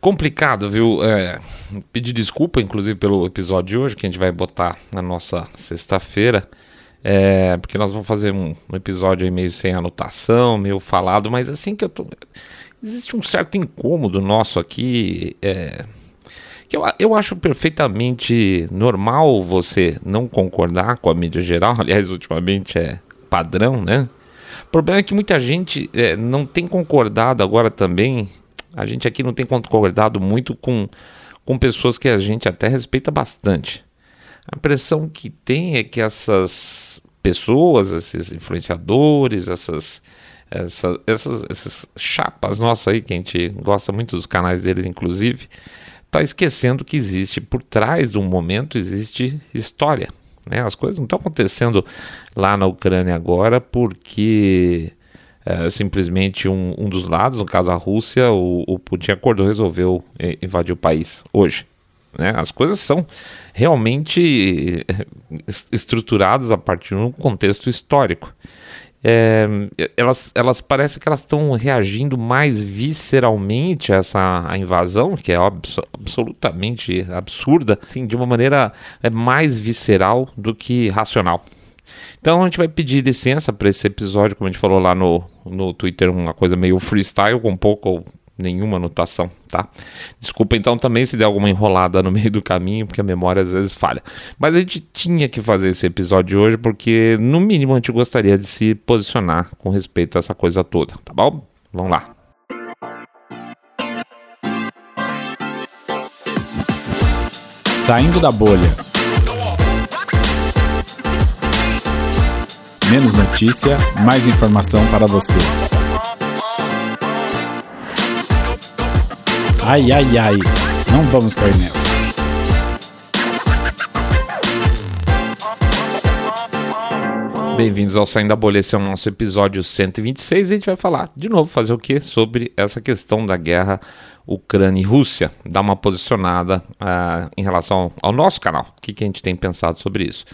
Complicado, viu? É, pedir desculpa, inclusive, pelo episódio de hoje, que a gente vai botar na nossa sexta-feira. É, porque nós vamos fazer um, um episódio aí meio sem anotação, meio falado, mas assim que eu tô. Existe um certo incômodo nosso aqui. É, que eu, eu acho perfeitamente normal você não concordar com a mídia geral. Aliás, ultimamente é padrão, né? O problema é que muita gente é, não tem concordado agora também. A gente aqui não tem concordado muito com, com pessoas que a gente até respeita bastante. A impressão que tem é que essas pessoas, esses influenciadores, essas, essa, essas, essas chapas nossas aí, que a gente gosta muito dos canais deles, inclusive, tá esquecendo que existe por trás de um momento existe história. Né? As coisas não estão acontecendo lá na Ucrânia agora porque é, simplesmente um, um, dos lados, no caso a Rússia, o, o Putin acordou, resolveu invadir o país hoje. Né? As coisas são realmente eh, estruturadas a partir de um contexto histórico é, elas, elas parecem que elas estão reagindo mais visceralmente a essa a invasão, que é abs absolutamente absurda, assim, de uma maneira é, mais visceral do que racional. Então a gente vai pedir licença para esse episódio, como a gente falou lá no, no Twitter, uma coisa meio freestyle, com pouco nenhuma anotação, tá? Desculpa então também se der alguma enrolada no meio do caminho, porque a memória às vezes falha. Mas a gente tinha que fazer esse episódio hoje porque, no mínimo, a gente gostaria de se posicionar com respeito a essa coisa toda, tá bom? Vamos lá. Saindo da bolha. Menos notícia, mais informação para você. Ai, ai, ai. Não vamos cair nessa. Bem-vindos ao Saindo da Bolha, esse é o nosso episódio 126 e a gente vai falar de novo, fazer o que? Sobre essa questão da guerra Ucrânia e Rússia, dar uma posicionada uh, em relação ao nosso canal, o que, que a gente tem pensado sobre isso.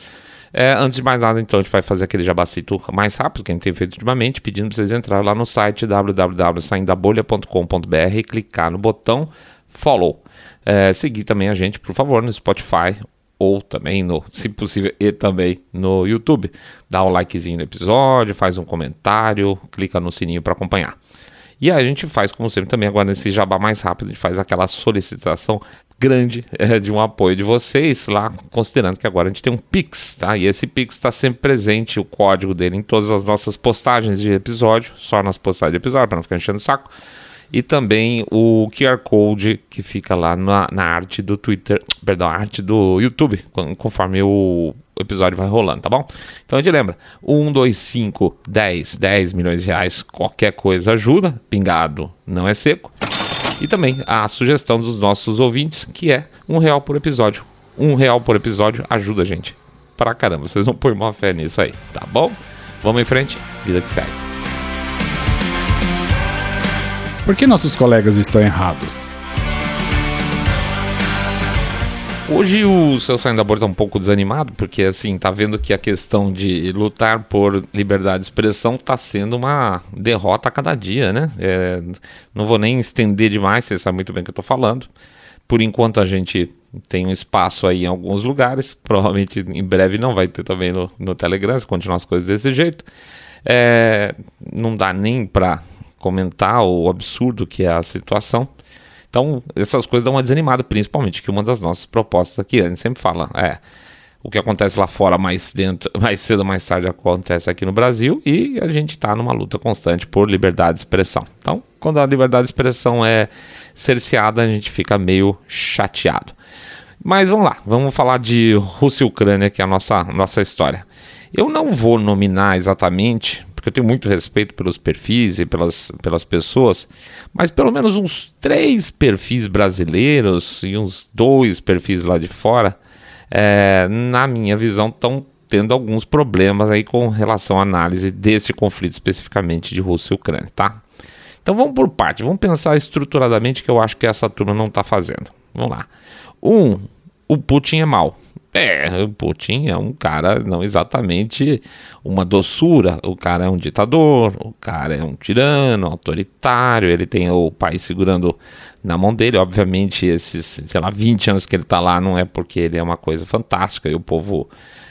É, antes de mais nada, então, a gente vai fazer aquele jabacito mais rápido que a gente tem feito ultimamente, pedindo para vocês entrarem lá no site www.saindabolha.com.br e clicar no botão follow. É, seguir também a gente, por favor, no Spotify ou também, no, se possível, e também no YouTube. Dá um likezinho no episódio, faz um comentário, clica no sininho para acompanhar. E a gente faz, como sempre, também agora nesse jabá mais rápido, a gente faz aquela solicitação grande é, de um apoio de vocês lá, considerando que agora a gente tem um Pix, tá? E esse Pix está sempre presente, o código dele em todas as nossas postagens de episódio, só nas postagens de episódio, para não ficar enchendo o saco. E também o QR Code que fica lá na, na arte do Twitter, perdão, arte do YouTube, conforme o episódio vai rolando, tá bom? Então a gente lembra: 1, 2, 5, 10, 10 milhões de reais, qualquer coisa ajuda, pingado não é seco. E também a sugestão dos nossos ouvintes, que é um real por episódio. Um real por episódio ajuda a gente. Pra caramba, vocês vão pôr uma fé nisso aí, tá bom? Vamos em frente, vida que segue. Por que nossos colegas estão errados? Hoje o seu saindo da borda tá um pouco desanimado, porque assim, tá vendo que a questão de lutar por liberdade de expressão tá sendo uma derrota a cada dia, né? É, não vou nem estender demais, você sabe muito bem o que eu tô falando. Por enquanto a gente tem um espaço aí em alguns lugares, provavelmente em breve não vai ter também no, no Telegram, se continuar as coisas desse jeito. É, não dá nem para comentar o absurdo que é a situação. Então, essas coisas dão uma desanimada, principalmente que uma das nossas propostas aqui, a gente sempre fala, é, o que acontece lá fora mais dentro, mais cedo mais tarde acontece aqui no Brasil e a gente está numa luta constante por liberdade de expressão. Então, quando a liberdade de expressão é cerceada, a gente fica meio chateado. Mas vamos lá, vamos falar de Rússia e Ucrânia, que é a nossa, nossa história. Eu não vou nominar exatamente porque eu tenho muito respeito pelos perfis e pelas, pelas pessoas, mas pelo menos uns três perfis brasileiros e uns dois perfis lá de fora, é, na minha visão, estão tendo alguns problemas aí com relação à análise desse conflito especificamente de Rússia e Ucrânia, tá? Então vamos por parte, vamos pensar estruturadamente que eu acho que essa turma não está fazendo. Vamos lá. Um, o Putin é mau. É, o Putin é um cara não exatamente uma doçura. O cara é um ditador, o cara é um tirano, autoritário, ele tem o país segurando na mão dele. Obviamente, esses, sei lá, 20 anos que ele está lá não é porque ele é uma coisa fantástica e o povo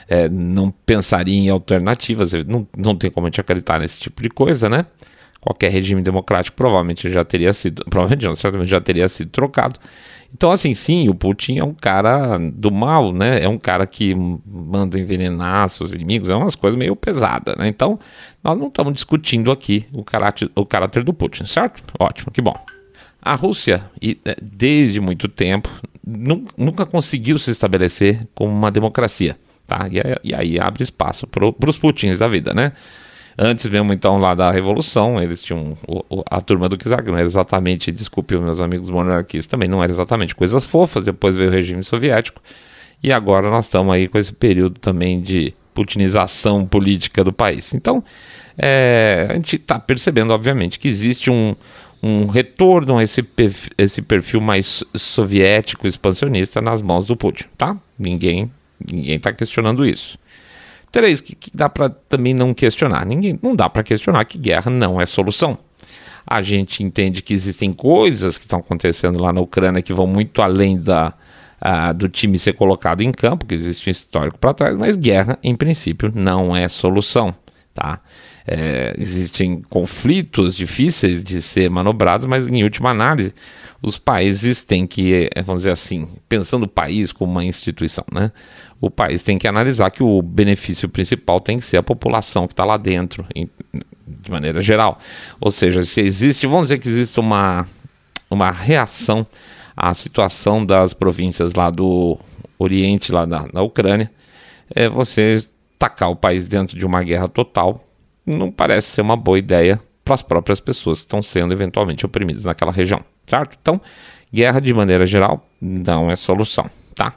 é, não pensaria em alternativas. Não, não tem como a gente acreditar nesse tipo de coisa, né? Qualquer regime democrático provavelmente já teria sido, provavelmente não, certamente já teria sido trocado. Então, assim, sim, o Putin é um cara do mal, né? É um cara que manda envenenar seus inimigos, é umas coisas meio pesadas, né? Então, nós não estamos discutindo aqui o caráter, o caráter do Putin, certo? Ótimo, que bom. A Rússia, é, desde muito tempo, nunca conseguiu se estabelecer como uma democracia, tá? E, aí abre espaço para os Putins da vida, né? Antes mesmo, então, lá da Revolução, eles tinham o, a turma do Czar, não era exatamente, desculpe meus amigos monarquistas, também não era exatamente coisas fofas, depois veio o regime soviético, e agora nós estamos aí com esse período também de putinização política do país. Então, é, a gente está percebendo, obviamente, que existe um, um retorno a esse, perfil, esse perfil mais soviético, expansionista nas mãos do Putin, tá? Ninguém ninguém está questionando isso. Três, que, que dá para também não questionar. Ninguém, não dá para questionar que guerra não é solução. A gente entende que existem coisas que estão acontecendo lá na Ucrânia que vão muito além da, uh, do time ser colocado em campo, que existe um histórico para trás, mas guerra, em princípio, não é solução. Tá? É, existem conflitos difíceis de ser manobrados, mas em última análise, os países têm que, é, vamos dizer assim, pensando o país como uma instituição, né? O país tem que analisar que o benefício principal tem que ser a população que está lá dentro, em, de maneira geral. Ou seja, se existe, vamos dizer que existe uma, uma reação à situação das províncias lá do Oriente, lá na, na Ucrânia, é você tacar o país dentro de uma guerra total não parece ser uma boa ideia para as próprias pessoas que estão sendo eventualmente oprimidas naquela região, certo? Então, guerra de maneira geral não é solução, tá?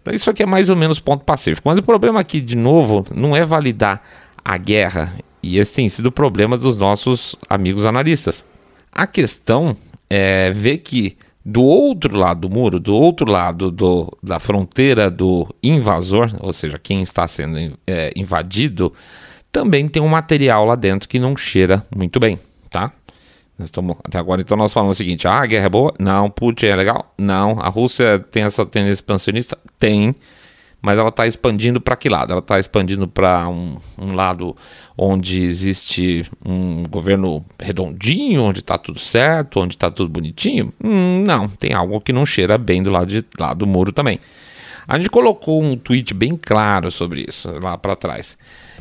Então, isso aqui é mais ou menos ponto pacífico. Mas o problema aqui, de novo, não é validar a guerra, e esse tem sido o problema dos nossos amigos analistas. A questão é ver que do outro lado do muro, do outro lado do, da fronteira do invasor, ou seja, quem está sendo é, invadido, também tem um material lá dentro que não cheira muito bem, tá? Estamos, até agora, então, nós falamos o seguinte: ah, a guerra é boa? Não. Putin é legal? Não. A Rússia tem essa tendência expansionista? Tem. Mas ela está expandindo para que lado? Ela está expandindo para um, um, lado onde existe um governo redondinho, onde está tudo certo, onde está tudo bonitinho? Hum, não. Tem algo que não cheira bem do lado, de, lado do muro também. A gente colocou um tweet bem claro sobre isso lá para trás.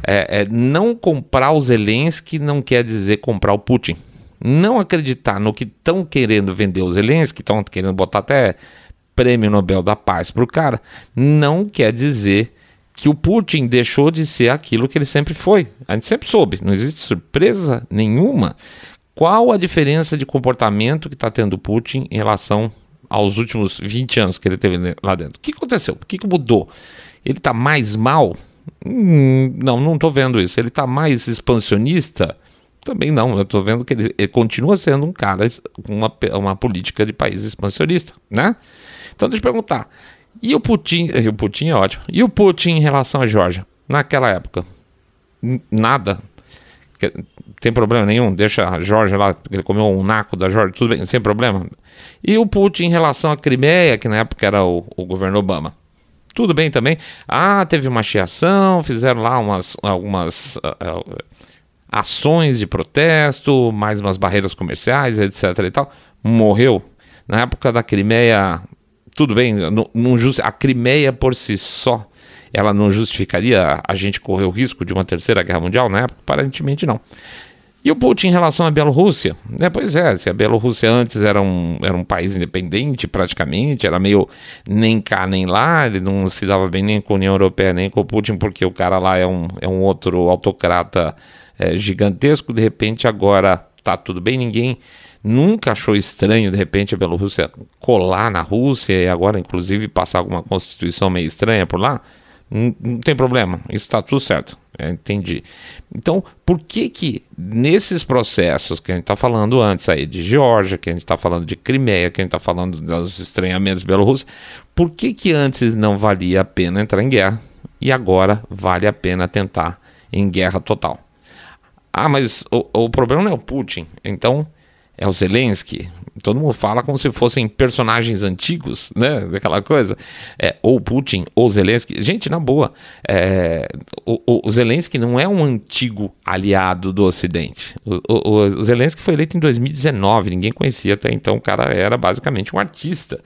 É, é, não comprar o Zelensky não quer dizer comprar o Putin. Não acreditar no que estão querendo vender o Zelensky, estão querendo botar até prêmio Nobel da Paz para o cara, não quer dizer que o Putin deixou de ser aquilo que ele sempre foi. A gente sempre soube, não existe surpresa nenhuma. Qual a diferença de comportamento que está tendo o Putin em relação aos últimos 20 anos que ele teve lá dentro? O que aconteceu? O que, mudou? Ele está mais mal? Hum, não, não estou vendo isso. Ele está mais expansionista? Também não. Eu estou vendo que ele, ele, continua sendo um cara com uma, uma política de país expansionista, né? Então deixa eu perguntar. E o Putin, o Putin é ótimo. E o Putin em relação à Georgia? Naquela época? Nada. Tem problema nenhum, deixa a Georgia lá, ele comeu um naco da Georgia, tudo bem, sem problema. E o Putin em relação à Crimeia, que na época era o, o governo Obama? Tudo bem também. Ah, teve uma chiação, fizeram lá umas, algumas uh, ações de protesto, mais umas barreiras comerciais, etc. e tal. Morreu. Na época da Crimeia, tudo bem, não, não a Crimeia por si só, ela não justificaria a gente correr o risco de uma terceira guerra mundial na época? Aparentemente não. E o Putin em relação à Bielorrússia? É, pois é, se a Bielorrússia antes era um, era um país independente praticamente, era meio nem cá nem lá, ele não se dava bem nem com a União Europeia nem com o Putin, porque o cara lá é um, é um outro autocrata é, gigantesco, de repente agora tá tudo bem, ninguém nunca achou estranho de repente a Bielorrússia colar na Rússia e agora inclusive passar alguma constituição meio estranha por lá? Não, tem problema, isso está tudo certo. É, entendi. Então, por que que nesses processos que a gente está falando antes aí de Geórgia, que a gente está falando de Crimeia, que a gente está falando dos estranhamentos bielorrussos, por que que antes não valia a pena entrar em guerra e agora vale a pena tentar em guerra total? Ah, mas o, o problema não é o Putin, então é o Zelensky. Todo mundo fala como se fossem personagens antigos, né? Daquela coisa. É, ou Putin, ou Zelensky. Gente, na boa, é, o, o, Zelensky não é um antigo aliado do Ocidente. O, o, o Zelensky foi eleito em 2019, ninguém conhecia até então. O cara era basicamente um artista.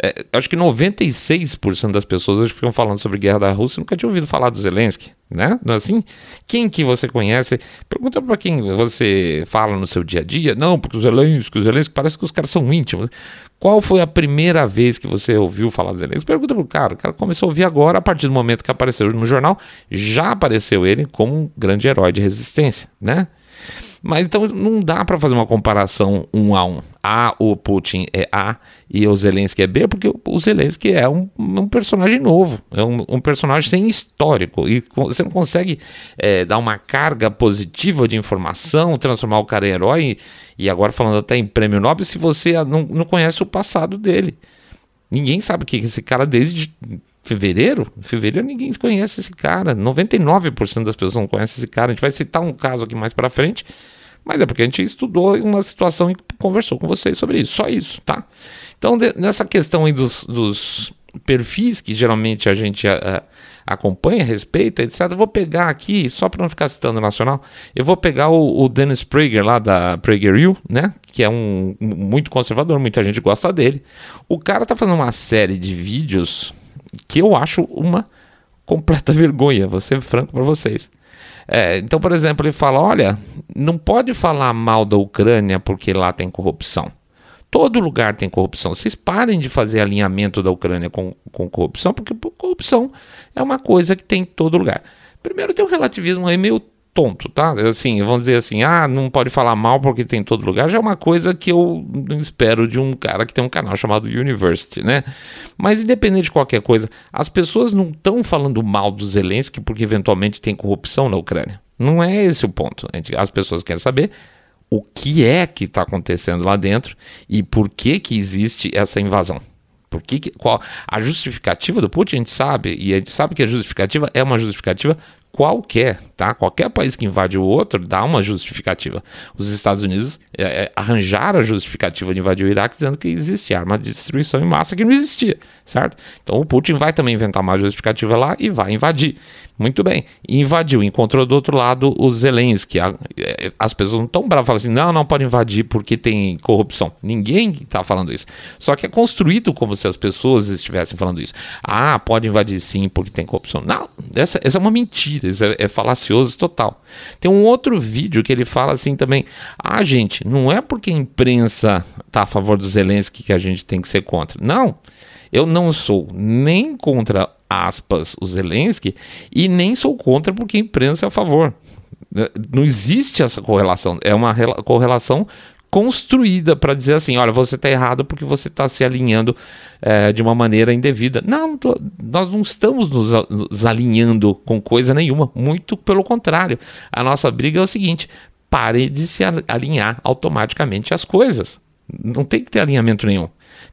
É, acho que 96% das pessoas hoje ficam falando sobre guerra da Rússia nunca tinha ouvido falar do Zelensky, né? Não é assim? Quem que você conhece? Pergunta para quem você fala no seu dia a dia. Não, porque o Zelensky, o Zelensky parece que os caras são íntimos. Qual foi a primeira vez que você ouviu falar do Zelensky? Pergunta pro cara. O cara começou a ouvir agora, a partir do momento que apareceu no jornal, já apareceu ele como um grande herói de resistência, né? Mas então não dá para fazer uma comparação um a um. A, o Putin é A e o Zelensky é B, porque o Zelensky é um, um personagem novo, é um, um, personagem sem histórico. E você não consegue é, dar uma carga positiva de informação, transformar o cara em herói, e agora falando até em prêmio Nobel, se você não, não conhece o passado dele. Ninguém sabe o que esse cara desde fevereiro, fevereiro ninguém conhece esse cara. 99% das pessoas não conhecem esse cara. A gente vai citar um caso aqui mais para frente, mas é porque a gente estudou uma situação e conversou com vocês sobre isso. Só isso, tá? Então, de, nessa questão aí dos, dos, perfis que geralmente a gente a, a, acompanha, respeita, etc. Eu vou pegar aqui, só para não ficar citando nacional, eu vou pegar o, o Dennis Prager lá da PragerU, né? Que é um muito conservador, muita gente gosta dele. O cara tá fazendo uma série de vídeos que eu acho uma completa vergonha, vou ser franco para vocês. É, então, por exemplo, ele fala: olha, não pode falar mal da Ucrânia porque lá tem corrupção. Todo lugar tem corrupção. Vocês parem de fazer alinhamento da Ucrânia com, com corrupção, porque corrupção é uma coisa que tem em todo lugar. Primeiro, tem um relativismo aí meio tonto, tá? Assim, vamos dizer assim, ah, não pode falar mal porque tem em todo lugar, já é uma coisa que eu espero de um cara que tem um canal chamado University, né? Mas independente de qualquer coisa, as pessoas não estão falando mal do Zelensky porque eventualmente tem corrupção na Ucrânia. Não é esse o ponto. As pessoas querem saber o que é que está acontecendo lá dentro e por que que existe essa invasão. Por que, que, qual a justificativa do Putin a gente sabe e a gente sabe que a justificativa é uma justificativa qualquer, tá? Qualquer país que invade o outro dá uma justificativa. Os Estados Unidos é, é, arranjaram a justificativa de invadir o Iraque dizendo que existia arma de destruição em massa que não existia, certo? Então o Putin vai também inventar uma justificativa lá e vai invadir. Muito bem, invadiu, encontrou do outro lado o Zelensky. É, as pessoas não estão bravas, falam assim: não, não pode invadir porque tem corrupção. Ninguém está falando isso. Só que é construído como se as pessoas estivessem falando isso. Ah, pode invadir sim porque tem corrupção. Não, essa, essa é uma mentira, isso é, é falacioso total. Tem um outro vídeo que ele fala assim também: ah, gente, não é porque a imprensa está a favor do Zelensky que a gente tem que ser contra. Não. Eu não sou nem contra aspas, o Zelensky, e nem sou contra porque a imprensa é a favor. Não existe essa correlação. É uma correlação construída para dizer assim: olha, você está errado porque você está se alinhando é, de uma maneira indevida. Não, tô, nós não estamos nos, nos alinhando com coisa nenhuma. Muito pelo contrário. A nossa briga é o seguinte: pare de se alinhar automaticamente as coisas. Não tem que ter alinhamento nenhum.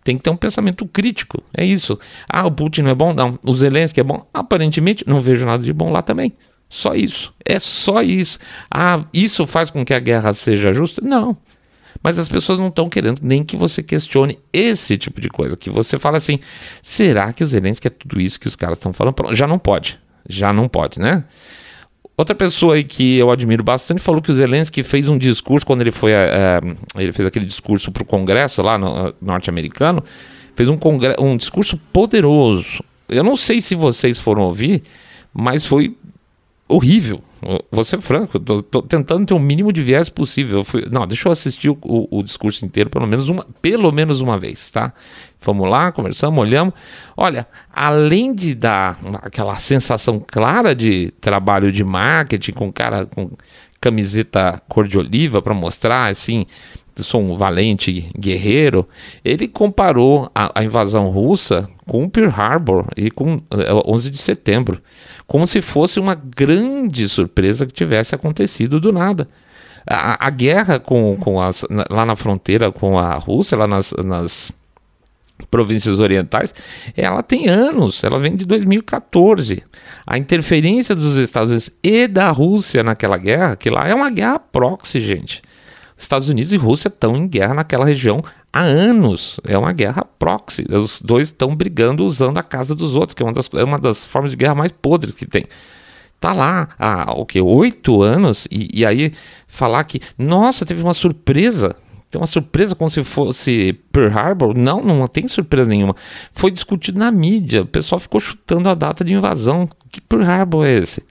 Tem que ter um pensamento crítico. É isso. Ah, o Putin não é bom? Não. O Zelensky é bom? Aparentemente, não vejo nada de bom lá também. Só isso. É só isso. Ah, isso faz com que a guerra seja justa? Não. Mas as pessoas não estão querendo nem que você questione esse tipo de coisa. Que você fala assim: será que o Zelensky é tudo isso que os caras estão falando? Já não pode. Já não pode, né? Outra pessoa aí que eu admiro bastante falou que o Zelensky fez um discurso quando ele foi. É, ele fez aquele discurso para o Congresso lá no, norte-americano. Fez um, um discurso poderoso. Eu não sei se vocês foram ouvir, mas foi horrível. Vou ser franco, tô, tô, tentando ter o mínimo de viés possível. Fui, não, deixa eu assistir o, o, o, discurso inteiro pelo menos uma, pelo menos uma vez, tá? Fomos lá, conversamos, olhamos. Olha, além de dar aquela sensação clara de trabalho de marketing com cara com camiseta cor de oliva para mostrar assim sou um valente guerreiro, ele comparou a, a invasão russa com Pearl Harbor e com 11 de setembro, como se fosse uma grande surpresa que tivesse acontecido do nada. A, a guerra com, com as, lá na fronteira com a Rússia, lá nas, nas províncias orientais, ela tem anos, ela vem de 2014. A interferência dos Estados Unidos e da Rússia naquela guerra, que lá é uma guerra proxy, gente. Estados Unidos e Rússia estão em guerra naquela região há anos. É uma guerra proxy. Os dois estão brigando usando a casa dos outros, que é uma das, é uma das formas de guerra mais podres que tem. Tá lá há o que? Oito anos, e, e aí falar que, nossa, teve uma surpresa tem uma surpresa como se fosse Pearl Harbor. Não, não tem surpresa nenhuma. Foi discutido na mídia. O pessoal ficou chutando a data de invasão. Que Pearl Harbor é esse?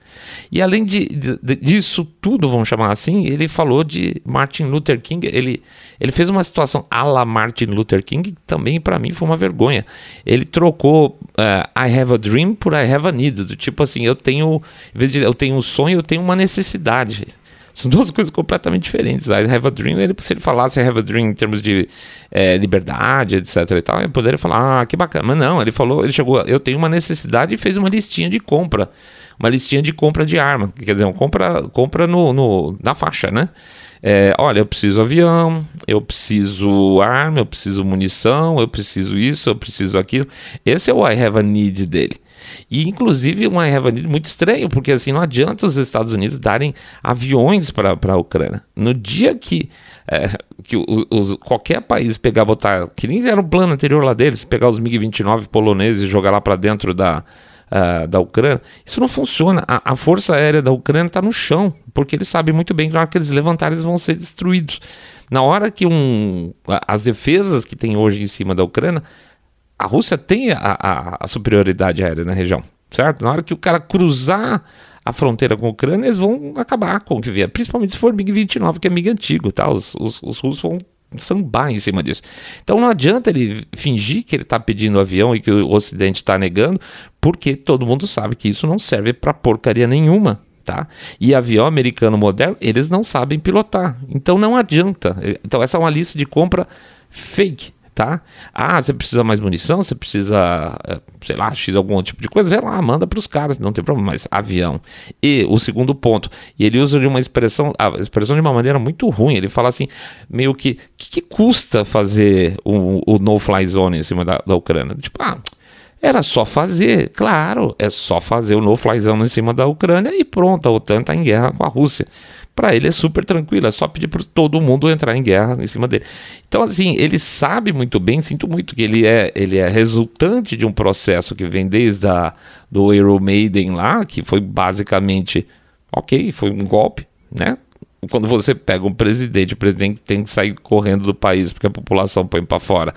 E além de, de, disso tudo, vamos chamar assim, ele falou de Martin Luther King. Ele, ele fez uma situação a la Martin Luther King, que também para mim foi uma vergonha. Ele trocou uh, I have a dream por I have a need. Do tipo assim, eu tenho, em vez de eu tenho um sonho, eu tenho uma necessidade. São duas coisas completamente diferentes. I have a dream, ele, se ele falasse I have a dream em termos de é, liberdade, etc e tal, eu poderia falar, ah, que bacana. Mas não, ele falou, ele chegou, eu tenho uma necessidade e fez uma listinha de compra. Uma listinha de compra de arma. Quer dizer, compra, compra no, no, na faixa, né? É, olha, eu preciso avião, eu preciso arma, eu preciso munição, eu preciso isso, eu preciso aquilo. Esse é o I have a need dele. E inclusive uma revanilha muito estranho, porque assim não adianta os Estados Unidos darem aviões para a Ucrânia. No dia que, é, que o, o, qualquer país pegar, botar, que nem era o plano anterior lá deles, pegar os MiG-29 poloneses e jogar lá para dentro da, uh, da Ucrânia, isso não funciona. A, a Força Aérea da Ucrânia está no chão, porque eles sabem muito bem que na hora que eles levantarem eles vão ser destruídos. Na hora que um, as defesas que tem hoje em cima da Ucrânia a Rússia tem a, a, a, superioridade aérea na região, certo? Na hora que o cara cruzar a fronteira com a Ucrânia, eles vão acabar com o que vier, principalmente se for MiG-29, que é MiG antigo, tá? Os, os, os russos vão sambar em cima disso. Então não adianta ele fingir que ele está pedindo avião e que o Ocidente está negando, porque todo mundo sabe que isso não serve para porcaria nenhuma. Tá? E avião americano moderno, eles não sabem pilotar. Então não adianta. Então essa é uma lista de compra fake tá? Ah, você precisa mais munição, você precisa, eh, sei lá, X algum tipo de coisa, vai lá, manda para os caras, não tem problema, mas avião. E o segundo ponto, e ele usa de uma expressão, a expressão de uma maneira muito ruim, ele fala assim, meio que, que, que, custa fazer o, o no-fly zone em cima da, da Ucrânia? Tipo, ah, era só fazer, claro, é só fazer o no-fly zone em cima da Ucrânia e pronto, a OTAN está em guerra com a Rússia para ele é super tranquilo, é só pedir para todo mundo entrar em guerra em cima dele. Então, assim, ele sabe muito bem, sinto muito que ele é, ele é resultante de um processo que vem desde a, do Iron Maiden lá, que foi basicamente, ok, foi um golpe, né? Quando você pega um presidente, o presidente tem que sair correndo do país porque a população põe para fora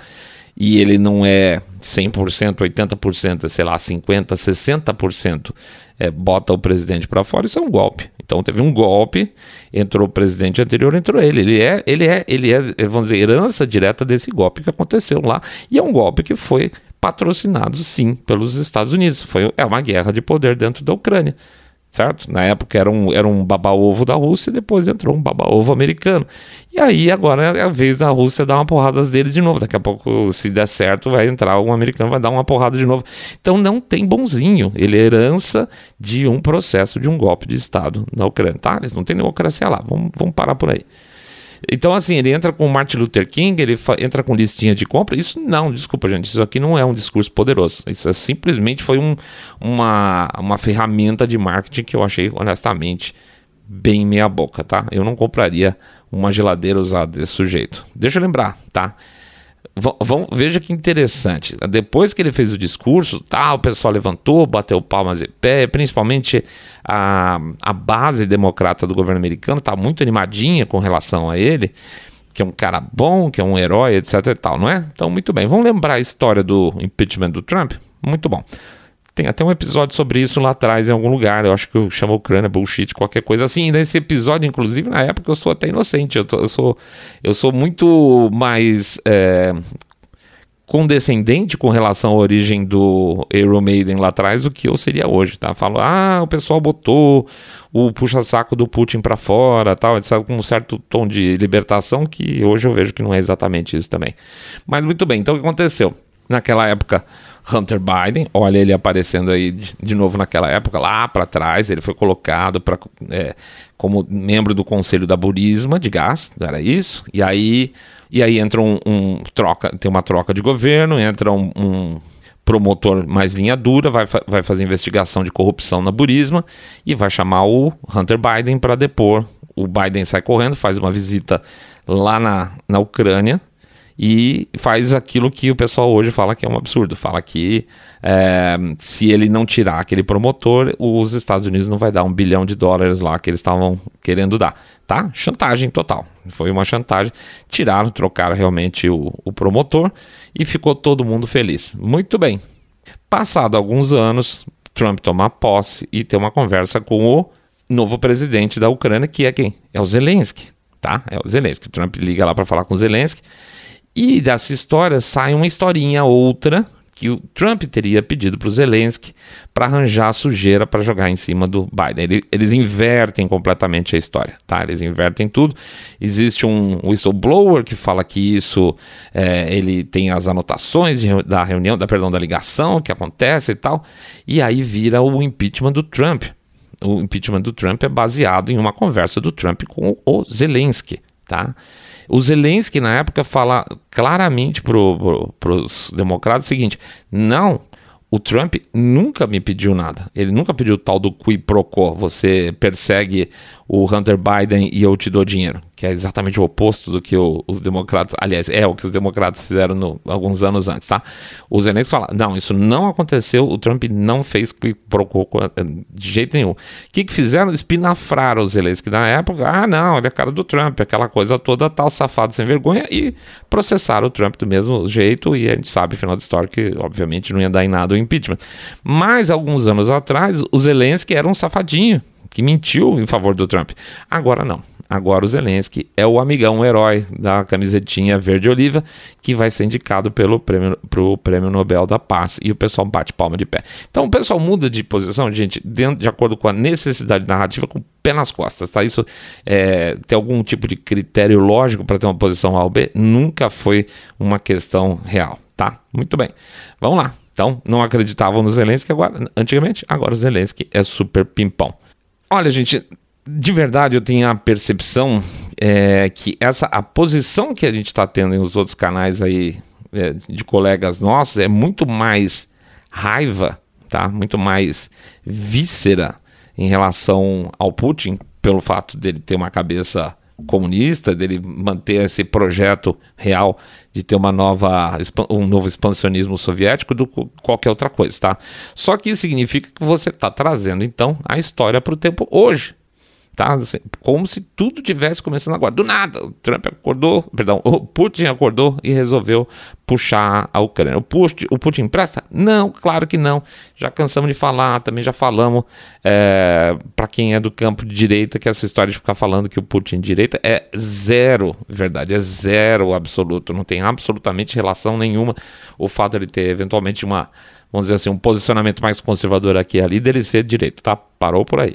e ele não é 100%, 80%, sei lá, 50%, 60%, é, bota o presidente para fora, isso é um golpe. Então teve um golpe, entrou o presidente anterior, entrou ele. Ele é, ele é, ele é, vamos dizer, herança direta desse golpe que aconteceu lá. E é um golpe que foi patrocinado, sim, pelos Estados Unidos. Foi, é uma guerra de poder dentro da Ucrânia certo? Na época era um, era um baba-ovo da Rússia, depois entrou um baba-ovo americano. E aí agora é a vez da Rússia dar uma porrada deles de novo. Daqui a pouco, se der certo, vai entrar um americano, vai dar uma porrada de novo. Então não tem bonzinho. Ele é herança de um processo de um golpe de Estado na Ucrânia. Tá? Eles não têm democracia lá. Vamos, vamos parar por aí. Então, assim, ele entra com Martin Luther King, ele entra com listinha de compra. Isso não, desculpa, gente. Isso aqui não é um discurso poderoso. Isso é, simplesmente foi um, uma, uma ferramenta de marketing que eu achei, honestamente, bem meia-boca, tá? Eu não compraria uma geladeira usada desse sujeito. Deixa eu lembrar, tá? Vão, veja que interessante. Depois que ele fez o discurso, tá, o pessoal levantou, bateu palmas e pé, principalmente a, a base democrata do governo americano está muito animadinha com relação a ele, que é um cara bom, que é um herói, etc e tal, não é? Então, muito bem. Vamos lembrar a história do impeachment do Trump? Muito bom. Tem até um episódio sobre isso lá atrás, em algum lugar. Eu acho que eu chamo Ucrânia bullshit, qualquer coisa assim. nesse episódio, inclusive, na época, eu sou até inocente. Eu, tô, eu sou, eu sou muito mais. É, condescendente com relação à origem do Iron Maiden lá atrás do que eu seria hoje, tá? Falo, ah, o pessoal botou o puxa-saco do Putin para fora, tal, com um certo tom de libertação que hoje eu vejo que não é exatamente isso também. Mas muito bem, então o que aconteceu? Naquela época, Hunter Biden, olha ele aparecendo aí de, de novo naquela época, lá para trás, ele foi colocado para é, como membro do conselho da Burisma de gás, não era isso? E aí e aí entra um, um troca, tem uma troca de governo, entra um, um promotor mais linha dura, vai, vai fazer investigação de corrupção na Burisma e vai chamar o Hunter Biden para depor. O Biden sai correndo, faz uma visita lá na, na Ucrânia e faz aquilo que o pessoal hoje fala que é um absurdo. Fala que é, se ele não tirar aquele promotor, os Estados Unidos não vai dar um bilhão de dólares lá que eles estavam querendo dar. Tá? Chantagem total. Foi uma chantagem. Tiraram, trocaram realmente o, o promotor e ficou todo mundo feliz. Muito bem. Passado alguns anos, Trump toma posse e tem uma conversa com o novo presidente da Ucrânia, que é quem? É o Zelensky, tá? É o Zelensky. Trump liga lá para falar com o Zelensky e dessa história sai uma historinha outra que o Trump teria pedido para o Zelensky para arranjar sujeira para jogar em cima do Biden. Ele, eles invertem completamente a história, tá? Eles invertem tudo. Existe um whistleblower que fala que isso é, ele tem as anotações de, da reunião, da perdão, da ligação que acontece e tal, e aí vira o impeachment do Trump. O impeachment do Trump é baseado em uma conversa do Trump com o Zelensky, tá? O Zelensky, na época, fala claramente para pro, os democratas o seguinte: não, o Trump nunca me pediu nada. Ele nunca pediu o tal do qui pro quo. Você persegue o Hunter Biden e eu te dou dinheiro, que é exatamente o oposto do que o, os democratas, aliás, é o que os democratas fizeram no, alguns anos antes, tá? Os Zelensky fala, não, isso não aconteceu, o Trump não fez qui pro quo de jeito nenhum. O que, que fizeram? Espinafraram os Zelensky na época, ah, não, ele é cara do Trump, aquela coisa toda, tal, safado, sem vergonha, e processaram o Trump do mesmo jeito, e a gente sabe, final da história, que obviamente não ia dar em nada o impeachment. Mas, alguns anos atrás, o Zelensky era um safadinho, que mentiu em favor do Trump. Agora não. Agora o Zelensky é o amigão, o herói da camisetinha verde-oliva que vai ser indicado pelo prêmio, pro prêmio Nobel da Paz. E o pessoal bate palma de pé. Então o pessoal muda de posição, gente, dentro, de acordo com a necessidade narrativa, com o pé nas costas, tá? Isso é, tem algum tipo de critério lógico para ter uma posição A ou B? Nunca foi uma questão real, tá? Muito bem. Vamos lá. Então, não acreditavam no Zelensky agora, antigamente, agora o Zelensky é super pimpão. Olha, gente, de verdade eu tenho a percepção é, que essa a posição que a gente está tendo nos outros canais aí é, de colegas nossos é muito mais raiva, tá? Muito mais víscera em relação ao Putin pelo fato dele ter uma cabeça comunista, dele manter esse projeto real de ter uma nova, um novo expansionismo soviético do que qualquer outra coisa, tá? Só que isso significa que você está trazendo, então, a história para o tempo hoje tá? Assim, como se tudo tivesse começando agora. Do nada, o Trump acordou, perdão, o Putin acordou e resolveu puxar a Ucrânia. O Putin, o Putin empresta? Não, claro que não. Já cansamos de falar, também já falamos é, para quem é do campo de direita que essa história de ficar falando que o Putin é direita é zero verdade, é zero absoluto. Não tem absolutamente relação nenhuma o fato de ele ter eventualmente uma vamos dizer assim, um posicionamento mais conservador aqui e ali dele ser direito, tá? Parou por aí.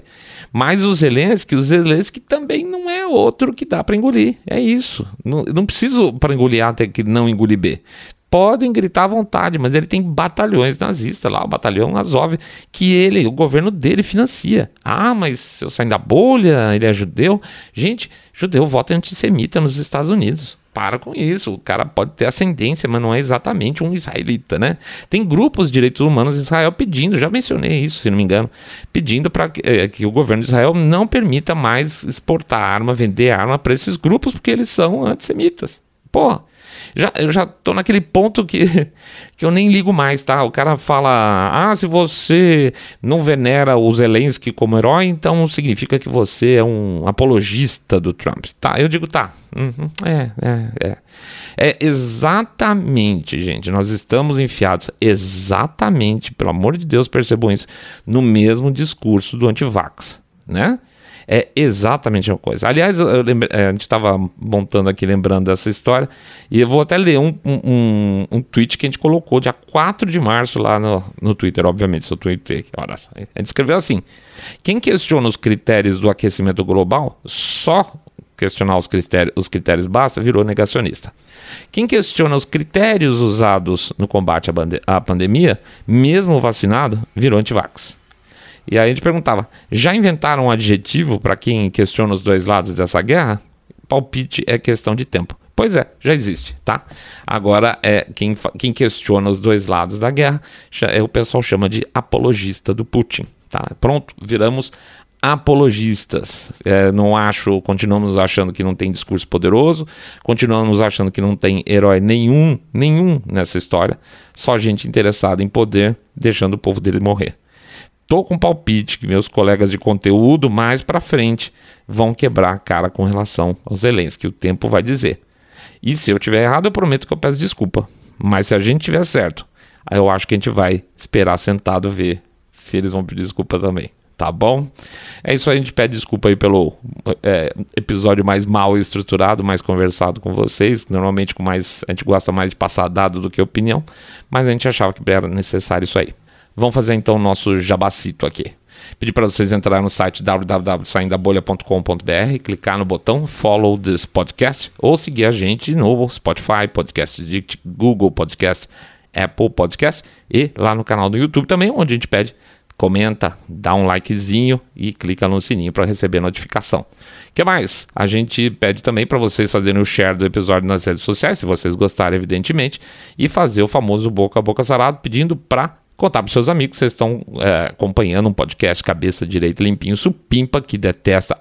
Mas o Zelensky, o Zelensky também não é outro que dá para engolir. É isso. Não, não preciso para engolir A ter que não engolir B. Podem gritar à vontade, mas ele tem batalhões nazistas lá, o batalhão Azov, que ele, o governo dele financia. Ah, mas eu saio da bolha, ele é judeu. Gente, judeu vota antissemita nos Estados Unidos para com isso. O cara pode ter ascendência, mas não é exatamente um israelita, né? Tem grupos de direitos humanos em Israel pedindo, já mencionei isso, se não me engano, pedindo para que, é, que, o governo de Israel não permita mais exportar arma, vender arma para esses grupos, porque eles são antissemitas. Porra. Já, eu já tô naquele ponto que, que eu nem ligo mais, tá? O cara fala: ah, se você não venera o Zelensky como herói, então significa que você é um apologista do Trump. Tá, eu digo: tá. Uhum, é, é, é. É exatamente, gente, nós estamos enfiados exatamente, pelo amor de Deus, percebam isso, no mesmo discurso do antivax, né? É exatamente a mesma coisa. Aliás, lembre, é, a gente estava montando aqui, lembrando dessa história, e eu vou até ler um, um, um, tweet que a gente colocou dia 4 de março lá no, no Twitter, obviamente, seu Twitter. Olha, a gente escreveu assim: quem questiona os critérios do aquecimento global, só questionar os critérios, os critérios basta, virou negacionista. Quem questiona os critérios usados no combate à, à pandemia, mesmo vacinado, virou antivax. E aí a gente perguntava: já inventaram um adjetivo para quem questiona os dois lados dessa guerra? Palpite é questão de tempo. Pois é, já existe, tá? Agora, é quem, quem questiona os dois lados da guerra, é, o pessoal chama de apologista do Putin, tá? Pronto, viramos apologistas. É, não acho, continuamos achando que não tem discurso poderoso, continuamos achando que não tem herói nenhum, nenhum nessa história, só gente interessada em poder, deixando o povo dele morrer. Tô com palpite que meus colegas de conteúdo mais para frente vão quebrar a cara com relação aos Zelensky, o tempo vai dizer. E se eu tiver errado, eu prometo que eu peço desculpa. Mas se a gente tiver certo, eu acho que a gente vai esperar sentado ver se eles vão pedir desculpa também. Tá bom? É isso aí, a gente pede desculpa aí pelo é, episódio mais mal estruturado, mais conversado com vocês. Normalmente com mais. A gente gosta mais de passar dado do que opinião, mas a gente achava que era necessário isso aí. Vamos fazer então o nosso jabacito aqui. Pedir para vocês entrarem no site www.saindabolha.com.br, clicar no botão Follow this podcast ou seguir a gente no Spotify, Podcast Addict, Google Podcast, Apple Podcast e lá no canal do YouTube também, onde a gente pede comenta, dá um likezinho e clica no sininho para receber notificação. Que mais? A gente pede também para vocês fazerem o share do episódio nas redes sociais, se vocês gostarem, evidentemente, e fazer o famoso boca a boca sarado, pedindo para contar para seus amigos que vocês estão é, acompanhando um podcast cabeça direita limpinho, supimpa, que detesta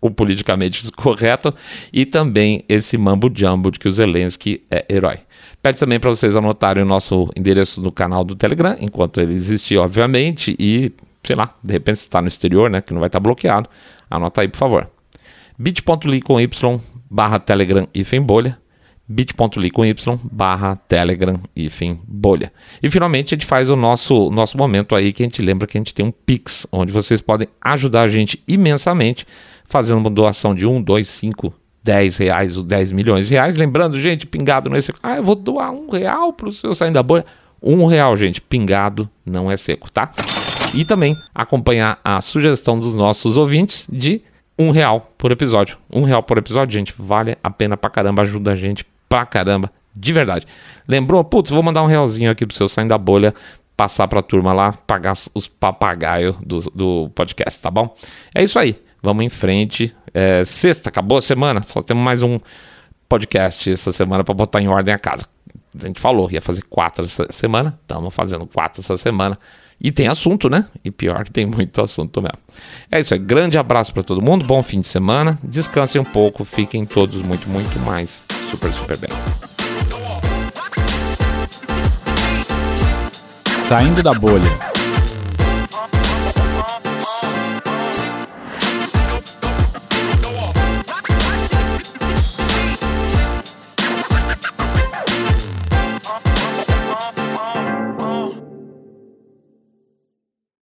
o politicamente correto, e também esse mambo jumbo de que o Zelensky é herói. Pede também para vocês anotarem o nosso endereço no canal do Telegram, enquanto ele existir, obviamente, e, sei lá, de repente está no exterior, né, que não vai estar tá bloqueado, anota aí, por favor. bit.ly com y barra telegram hífen bolha, bit.ly com y barra telegram hífen bolha. E finalmente a gente faz o nosso, nosso momento aí que a gente lembra que a gente tem um Pix, onde vocês podem ajudar a gente imensamente fazendo uma doação de 1, 2, 5, 10 reais ou 10 milhões de reais. Lembrando, gente, pingado não é seco. Ah, eu vou doar um real para o seu saindo da bolha. Um real, gente, pingado não é seco, tá? E também acompanhar a sugestão dos nossos ouvintes de um real por episódio. Um real por episódio, gente, vale a pena pra caramba, ajuda a gente pra caramba, de verdade. Lembrou? Putz, vou mandar um realzinho aqui pro seu saindo da bolha, passar pra turma lá, pagar os papagaios do, do podcast, tá bom? É isso aí. Vamos em frente. É, sexta, acabou a semana. Só temos mais um podcast essa semana para botar em ordem a casa. A gente falou, ia fazer quatro essa semana. Estamos fazendo quatro essa semana. E tem assunto, né? E pior que tem muito assunto mesmo. É isso aí. Grande abraço para todo mundo. Bom fim de semana. Descansem um pouco. Fiquem todos muito, muito mais super, super bem. Saindo da bolha.